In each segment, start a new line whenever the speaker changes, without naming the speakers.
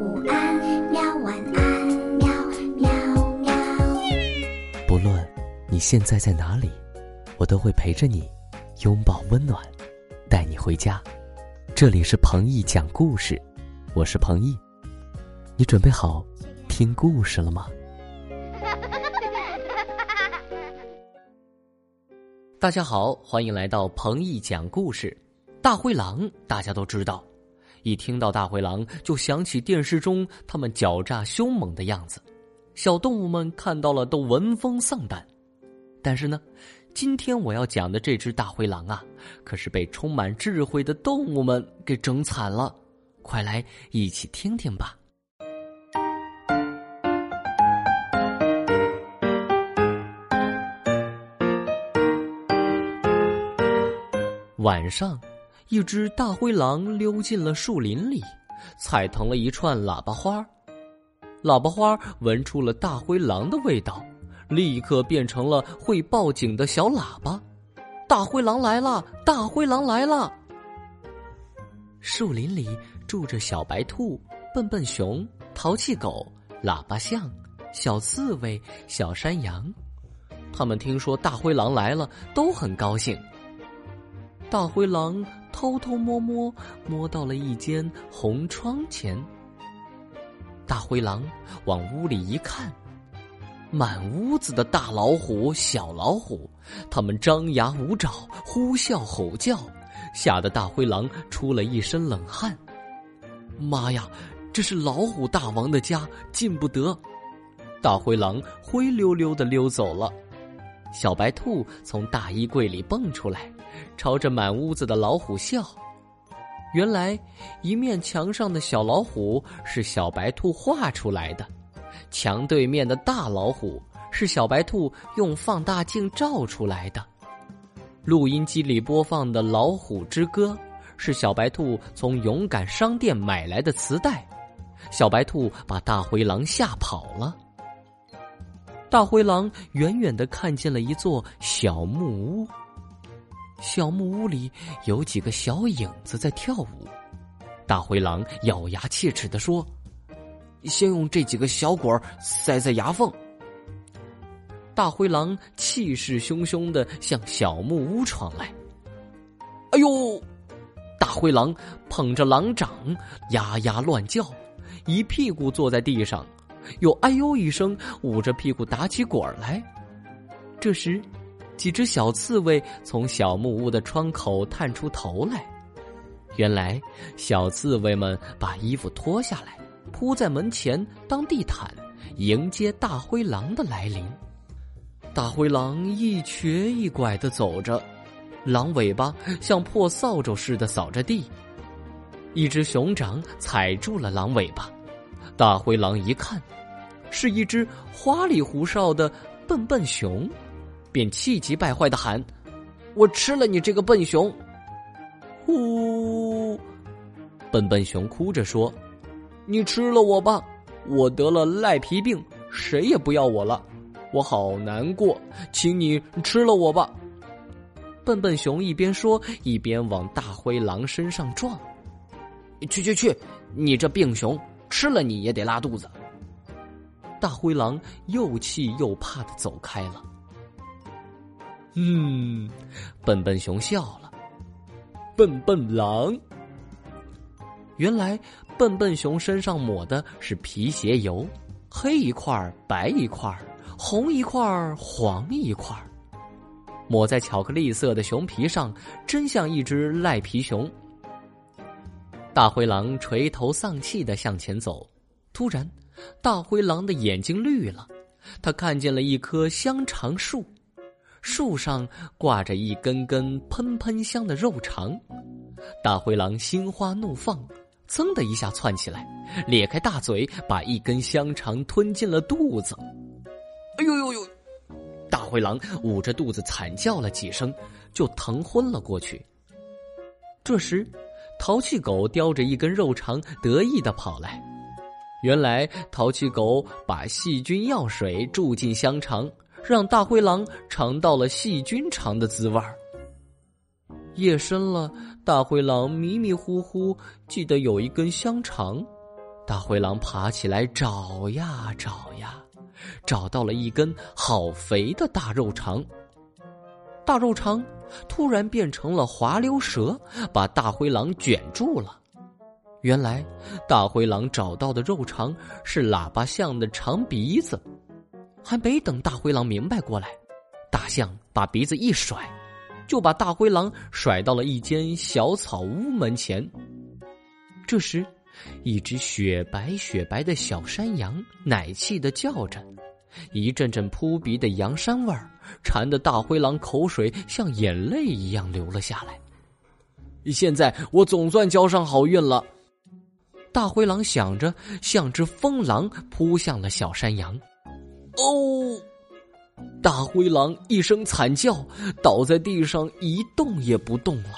午安，喵晚安，喵喵喵。
不论你现在在哪里，我都会陪着你，拥抱温暖，带你回家。这里是彭毅讲故事，我是彭毅，你准备好听故事了吗？大家好，欢迎来到彭毅讲故事。大灰狼，大家都知道。一听到大灰狼，就想起电视中他们狡诈凶猛的样子，小动物们看到了都闻风丧胆。但是呢，今天我要讲的这只大灰狼啊，可是被充满智慧的动物们给整惨了。快来一起听听吧。晚上。一只大灰狼溜进了树林里，踩疼了一串喇叭花。喇叭花闻出了大灰狼的味道，立刻变成了会报警的小喇叭。大灰狼来了！大灰狼来了！树林里住着小白兔、笨笨熊、淘气狗、喇叭象、小刺猬、小山羊。他们听说大灰狼来了，都很高兴。大灰狼。偷偷摸摸摸到了一间红窗前，大灰狼往屋里一看，满屋子的大老虎、小老虎，他们张牙舞爪、呼啸吼叫，吓得大灰狼出了一身冷汗。妈呀，这是老虎大王的家，进不得！大灰狼灰溜溜的溜走了。小白兔从大衣柜里蹦出来。朝着满屋子的老虎笑，原来一面墙上的小老虎是小白兔画出来的，墙对面的大老虎是小白兔用放大镜照出来的，录音机里播放的《老虎之歌》是小白兔从勇敢商店买来的磁带，小白兔把大灰狼吓跑了。大灰狼远远的看见了一座小木屋。小木屋里有几个小影子在跳舞，大灰狼咬牙切齿的说：“先用这几个小鬼塞在牙缝。”大灰狼气势汹汹的向小木屋闯来。哎呦！大灰狼捧着狼掌，呀呀乱叫，一屁股坐在地上，又哎呦一声，捂着屁股打起滚来。这时。几只小刺猬从小木屋的窗口探出头来，原来小刺猬们把衣服脱下来，铺在门前当地毯，迎接大灰狼的来临。大灰狼一瘸一拐的走着，狼尾巴像破扫帚似的扫着地。一只熊掌踩住了狼尾巴，大灰狼一看，是一只花里胡哨的笨笨熊。便气急败坏的喊：“我吃了你这个笨熊！”呼，笨笨熊哭着说：“你吃了我吧，我得了赖皮病，谁也不要我了，我好难过，请你吃了我吧。”笨笨熊一边说，一边往大灰狼身上撞。“去去去，你这病熊，吃了你也得拉肚子。”大灰狼又气又怕的走开了。嗯，笨笨熊笑了。笨笨狼，原来笨笨熊身上抹的是皮鞋油，黑一块白一块红一块黄一块抹在巧克力色的熊皮上，真像一只赖皮熊。大灰狼垂头丧气的向前走，突然，大灰狼的眼睛绿了，他看见了一棵香肠树。树上挂着一根根喷喷香的肉肠，大灰狼心花怒放，噌的一下窜起来，咧开大嘴，把一根香肠吞进了肚子。哎呦呦呦！大灰狼捂着肚子惨叫了几声，就疼昏了过去。这时，淘气狗叼着一根肉肠，得意的跑来。原来，淘气狗把细菌药水注进香肠。让大灰狼尝到了细菌肠的滋味儿。夜深了，大灰狼迷迷糊糊记得有一根香肠，大灰狼爬起来找呀找呀，找到了一根好肥的大肉肠。大肉肠突然变成了滑溜蛇，把大灰狼卷住了。原来，大灰狼找到的肉肠是喇叭象的长鼻子。还没等大灰狼明白过来，大象把鼻子一甩，就把大灰狼甩到了一间小草屋门前。这时，一只雪白雪白的小山羊奶气的叫着，一阵阵扑鼻的羊膻味儿，馋得大灰狼口水像眼泪一样流了下来。现在我总算交上好运了。大灰狼想着，像只疯狼扑向了小山羊。哦！大灰狼一声惨叫，倒在地上一动也不动了。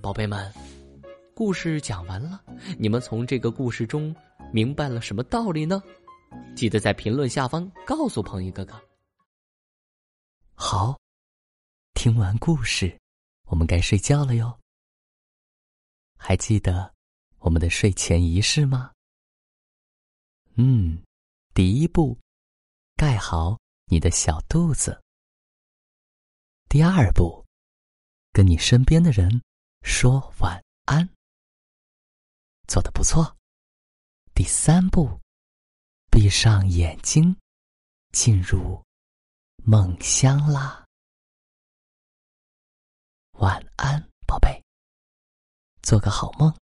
宝贝们，故事讲完了，你们从这个故事中明白了什么道理呢？记得在评论下方告诉鹏一哥哥。好，听完故事，我们该睡觉了哟。还记得我们的睡前仪式吗？嗯，第一步，盖好你的小肚子。第二步，跟你身边的人说晚安。做的不错。第三步，闭上眼睛，进入。梦乡啦，晚安，宝贝，做个好梦。